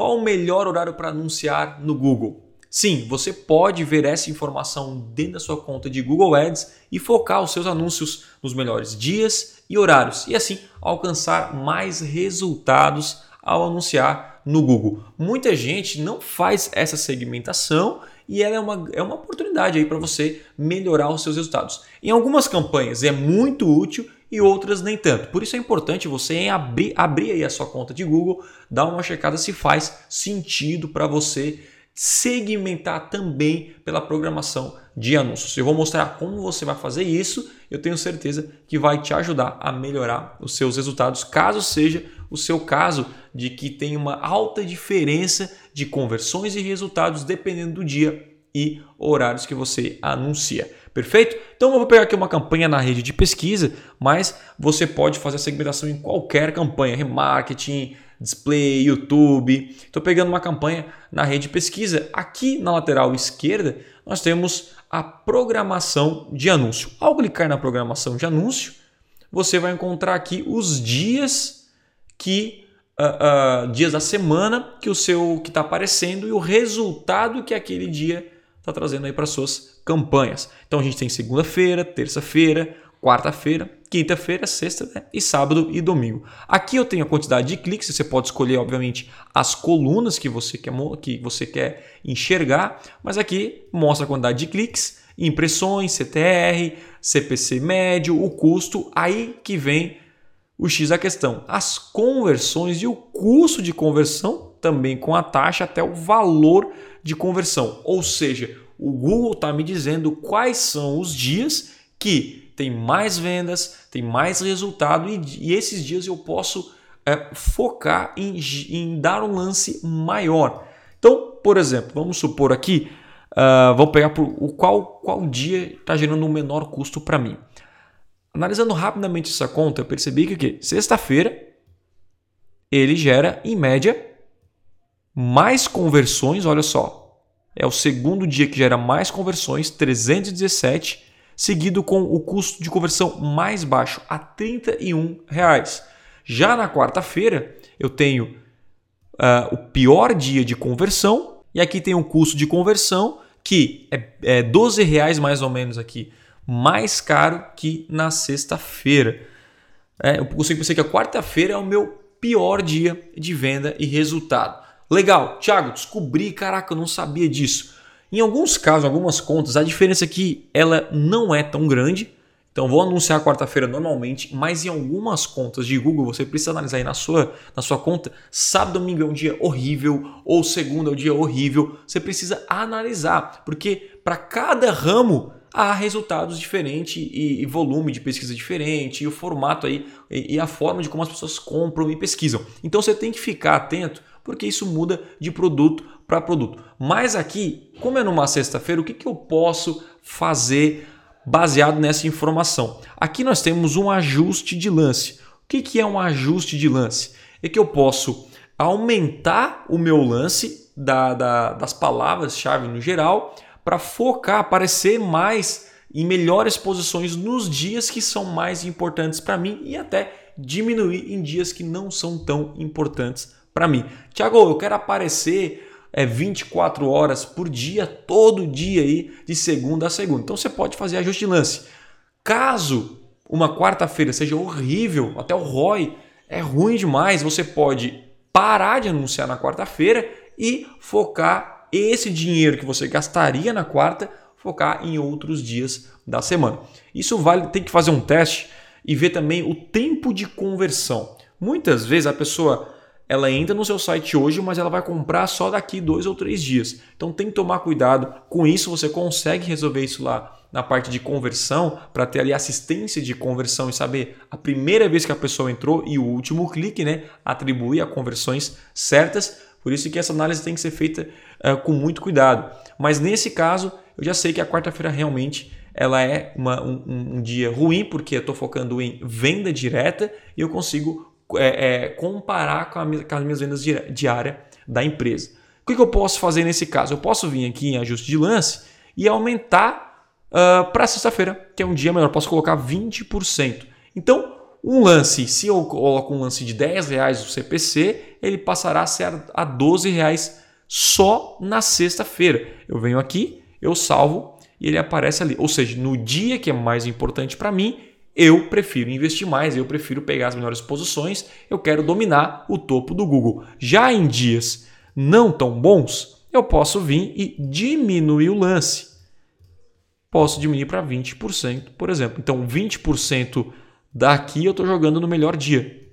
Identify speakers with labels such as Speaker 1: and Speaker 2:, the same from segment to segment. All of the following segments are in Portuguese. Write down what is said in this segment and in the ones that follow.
Speaker 1: qual o melhor horário para anunciar no Google? Sim, você pode ver essa informação dentro da sua conta de Google Ads e focar os seus anúncios nos melhores dias e horários e assim alcançar mais resultados ao anunciar no Google. Muita gente não faz essa segmentação e ela é uma, é uma oportunidade aí para você melhorar os seus resultados. Em algumas campanhas é muito útil e outras nem tanto. Por isso é importante você abrir, abrir aí a sua conta de Google, dar uma checada se faz sentido para você segmentar também pela programação de anúncios. Eu vou mostrar como você vai fazer isso. Eu tenho certeza que vai te ajudar a melhorar os seus resultados, caso seja o seu caso de que tem uma alta diferença de conversões e resultados dependendo do dia e horários que você anuncia. Perfeito? Então eu vou pegar aqui uma campanha na rede de pesquisa, mas você pode fazer a segmentação em qualquer campanha, remarketing, display, YouTube. Estou pegando uma campanha na rede de pesquisa. Aqui na lateral esquerda, nós temos a programação de anúncio. Ao clicar na programação de anúncio, você vai encontrar aqui os dias que uh, uh, dias da semana que o seu que está aparecendo e o resultado que aquele dia está trazendo aí para suas campanhas. Então a gente tem segunda-feira, terça-feira, quarta-feira, quinta-feira, sexta né? e sábado e domingo. Aqui eu tenho a quantidade de cliques, você pode escolher, obviamente, as colunas que você quer, que você quer enxergar, mas aqui mostra a quantidade de cliques, impressões, CTR, CPC médio, o custo, aí que vem o X da questão. As conversões e o custo de conversão, também com a taxa até o valor de conversão. Ou seja, o Google está me dizendo quais são os dias que tem mais vendas, tem mais resultado e, e esses dias eu posso é, focar em, em, dar um lance maior. Então, por exemplo, vamos supor aqui, uh, vamos pegar por, o qual, qual dia está gerando o um menor custo para mim. Analisando rapidamente essa conta, eu percebi que, que sexta-feira ele gera, em média, mais conversões. Olha só, é o segundo dia que gera mais conversões, 317, seguido com o custo de conversão mais baixo, a 31 reais. Já na quarta-feira, eu tenho uh, o pior dia de conversão, e aqui tem o custo de conversão que é, é 12 reais mais ou menos aqui mais caro que na sexta-feira. É, eu consigo pensar que a quarta-feira é o meu pior dia de venda e resultado. Legal, Thiago, descobri, caraca, eu não sabia disso. Em alguns casos, algumas contas, a diferença é ela não é tão grande. Então vou anunciar quarta-feira normalmente, mas em algumas contas de Google você precisa analisar aí na sua, na sua conta, sábado, domingo é um dia horrível ou segunda é um dia horrível. Você precisa analisar, porque para cada ramo há resultados diferentes e, e, volume de pesquisa diferente, e o formato aí, e, e a forma de como as pessoas compram e pesquisam. Então você tem que ficar atento, porque isso muda de produto para produto. Mas aqui, como é numa sexta-feira, o que, que eu posso fazer baseado nessa informação? Aqui nós temos um ajuste de lance. O que, que é um ajuste de lance? É que eu posso aumentar o meu lance da, da, das palavras-chave no geral para focar, aparecer mais em melhores posições nos dias que são mais importantes para mim e até diminuir em dias que não são tão importantes para mim. Tiago, eu quero aparecer é 24 horas por dia, todo dia aí, de segunda a segunda. Então você pode fazer ajuste de lance. Caso uma quarta-feira seja horrível, até o ROI é ruim demais, você pode parar de anunciar na quarta-feira e focar esse dinheiro que você gastaria na quarta, focar em outros dias da semana. Isso vale, tem que fazer um teste e ver também o tempo de conversão. Muitas vezes a pessoa ela entra no seu site hoje, mas ela vai comprar só daqui dois ou três dias. Então tem que tomar cuidado. Com isso você consegue resolver isso lá na parte de conversão para ter ali assistência de conversão e saber a primeira vez que a pessoa entrou e o último clique, né? Atribuir a conversões certas por isso que essa análise tem que ser feita uh, com muito cuidado. Mas nesse caso, eu já sei que a quarta-feira realmente ela é uma, um, um, dia ruim, porque eu estou focando em venda direta e eu consigo é, é, comparar com, a, com, as minhas vendas diárias da empresa. O que, que, eu posso fazer nesse caso? Eu posso vir aqui em ajuste de lance e aumentar uh, para sexta-feira, que é um dia melhor. Posso colocar 20%. Então, um lance, se eu coloco um lance de 10 reais o CPC, ele passará a ser a 12 reais só na sexta-feira. Eu venho aqui, eu salvo e ele aparece ali. Ou seja, no dia que é mais importante para mim, eu prefiro investir mais, eu prefiro pegar as melhores posições, eu quero dominar o topo do Google. Já em dias não tão bons, eu posso vir e diminuir o lance. Posso diminuir para 20%, por exemplo. Então, 20% daqui eu estou jogando no melhor dia.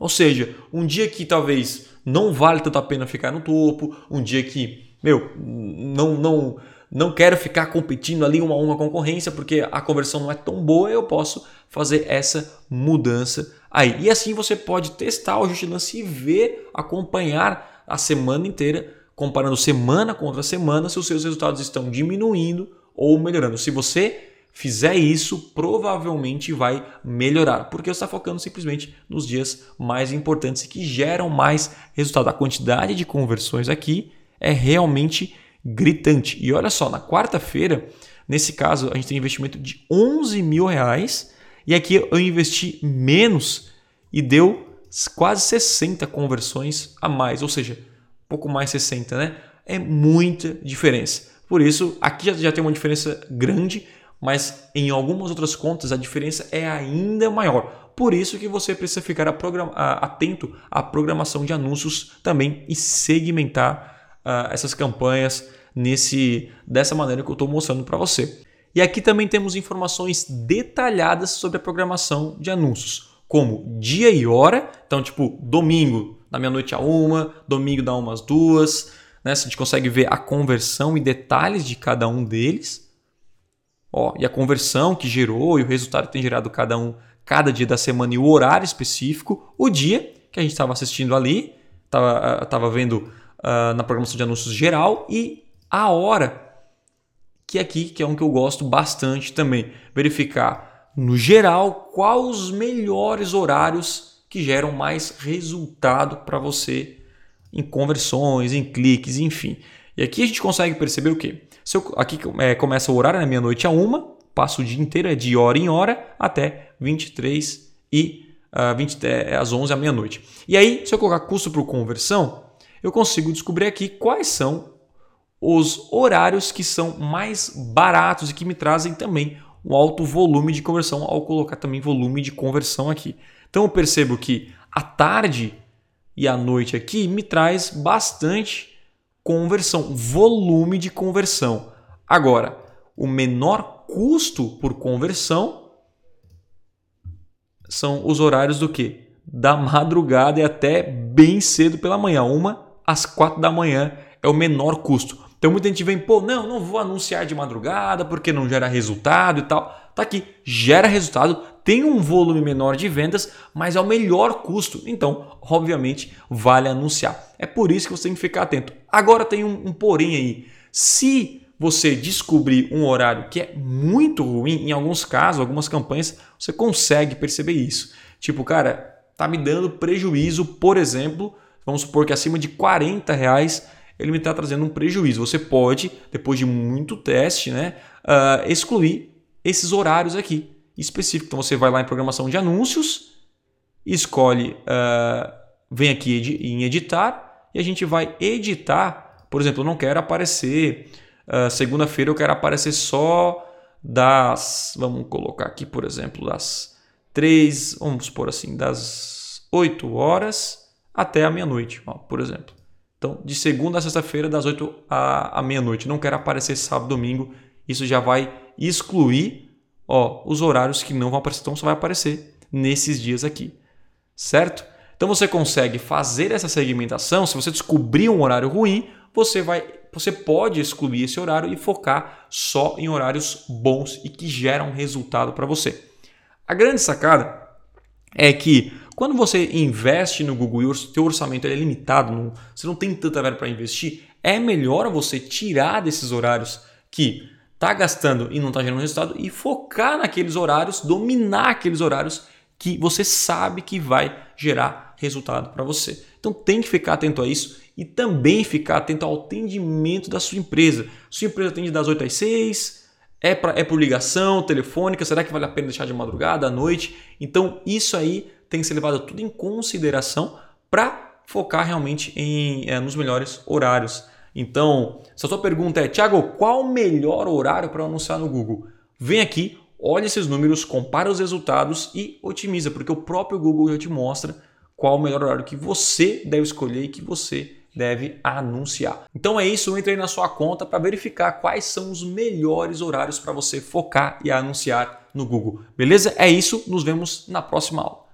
Speaker 1: Ou seja, um dia que talvez não vale tanto a pena ficar no topo, um dia que, meu, não, não, não quero ficar competindo ali uma a uma concorrência porque a conversão não é tão boa, eu posso fazer essa mudança aí. E assim você pode testar o ajuste lance e ver, acompanhar a semana inteira, comparando semana contra semana, se os seus resultados estão diminuindo ou melhorando. Se você fizer isso, provavelmente vai melhorar, porque você está focando simplesmente nos dias mais importantes que geram mais resultado. A quantidade de conversões aqui é realmente gritante. E olha só, na quarta-feira, nesse caso, a gente tem investimento de 11 mil reais e aqui eu investi menos e deu quase 60 conversões a mais, ou seja, pouco mais 60, né? É muita diferença. Por isso, aqui já, tem uma diferença grande, mas em algumas outras contas a diferença é ainda maior. Por isso que você precisa ficar atento à programação de anúncios também e segmentar uh, essas campanhas nesse dessa maneira que eu estou mostrando para você. E aqui também temos informações detalhadas sobre a programação de anúncios, como dia e hora, então tipo domingo da meia-noite a uma, domingo da uma às duas, né? A gente consegue ver a conversão e detalhes de cada um deles. Ó, e a conversão que gerou e o resultado que tem gerado cada um, cada dia da semana e o horário específico, o dia que a gente estava assistindo ali, estava tava vendo uh, na programação de anúncios geral e a hora, que é aqui que é um que eu gosto bastante também, verificar no geral quais os melhores horários que geram mais resultado para você em conversões, em cliques, enfim. E aqui a gente consegue perceber o quê? Se eu, aqui é, começa o horário na né, meia-noite a uma, passo o dia inteiro, é de hora em hora até 23 e uh, 20, é, às 11 à meia-noite. E aí, se eu colocar custo por conversão, eu consigo descobrir aqui quais são os horários que são mais baratos e que me trazem também um alto volume de conversão ao colocar também volume de conversão aqui. Então eu percebo que a tarde e a noite aqui me traz bastante conversão, volume de conversão. Agora, o menor custo por conversão são os horários do que? Da madrugada e até bem cedo pela manhã. Uma às quatro da manhã é o menor custo. Então muita gente vem, pô, não, não vou anunciar de madrugada porque não gera resultado e tal. Tá aqui, gera resultado, tem um volume menor de vendas, mas é o melhor custo. Então, obviamente, vale anunciar. É por isso que você tem que ficar atento. Agora tem um, um porém aí. Se você descobrir um horário que é muito ruim, em alguns casos, algumas campanhas, você consegue perceber isso. Tipo, cara, tá me dando prejuízo, por exemplo, vamos supor que acima de 40 reais ele me está trazendo um prejuízo. Você pode, depois de muito teste, né, uh, excluir esses horários aqui específicos. Então você vai lá em programação de anúncios, escolhe, uh, vem aqui em editar e a gente vai editar. Por exemplo, eu não quero aparecer uh, segunda-feira, eu quero aparecer só das, vamos colocar aqui, por exemplo, das 3, vamos supor assim, das 8 horas até a meia-noite, por exemplo. Então, de segunda a sexta-feira, das 8 à, à meia-noite. Não quero aparecer sábado, domingo. Isso já vai excluir ó, os horários que não vão aparecer. Então, só vai aparecer nesses dias aqui. Certo? Então, você consegue fazer essa segmentação. Se você descobrir um horário ruim, você vai você pode excluir esse horário e focar só em horários bons e que geram resultado para você. A grande sacada é que quando você investe no Google e o seu orçamento é limitado, não, você não tem tanta verba para investir, é melhor você tirar desses horários que está gastando e não está gerando resultado e focar naqueles horários, dominar aqueles horários que você sabe que vai gerar resultado para você. Então tem que ficar atento a isso e também ficar atento ao atendimento da sua empresa. Sua empresa atende das 8 às 6, é, pra, é por ligação, telefônica, será que vale a pena deixar de madrugada, à noite? Então isso aí tem que ser levado tudo em consideração para focar realmente em, é, nos melhores horários. Então, se a sua pergunta é, Thiago, qual o melhor horário para anunciar no Google? Vem aqui, olha esses números, compara os resultados e otimiza, porque o próprio Google já te mostra qual o melhor horário que você deve escolher e que você deve anunciar. Então é isso, entre aí na sua conta para verificar quais são os melhores horários para você focar e anunciar no Google. Beleza? É isso, nos vemos na próxima aula.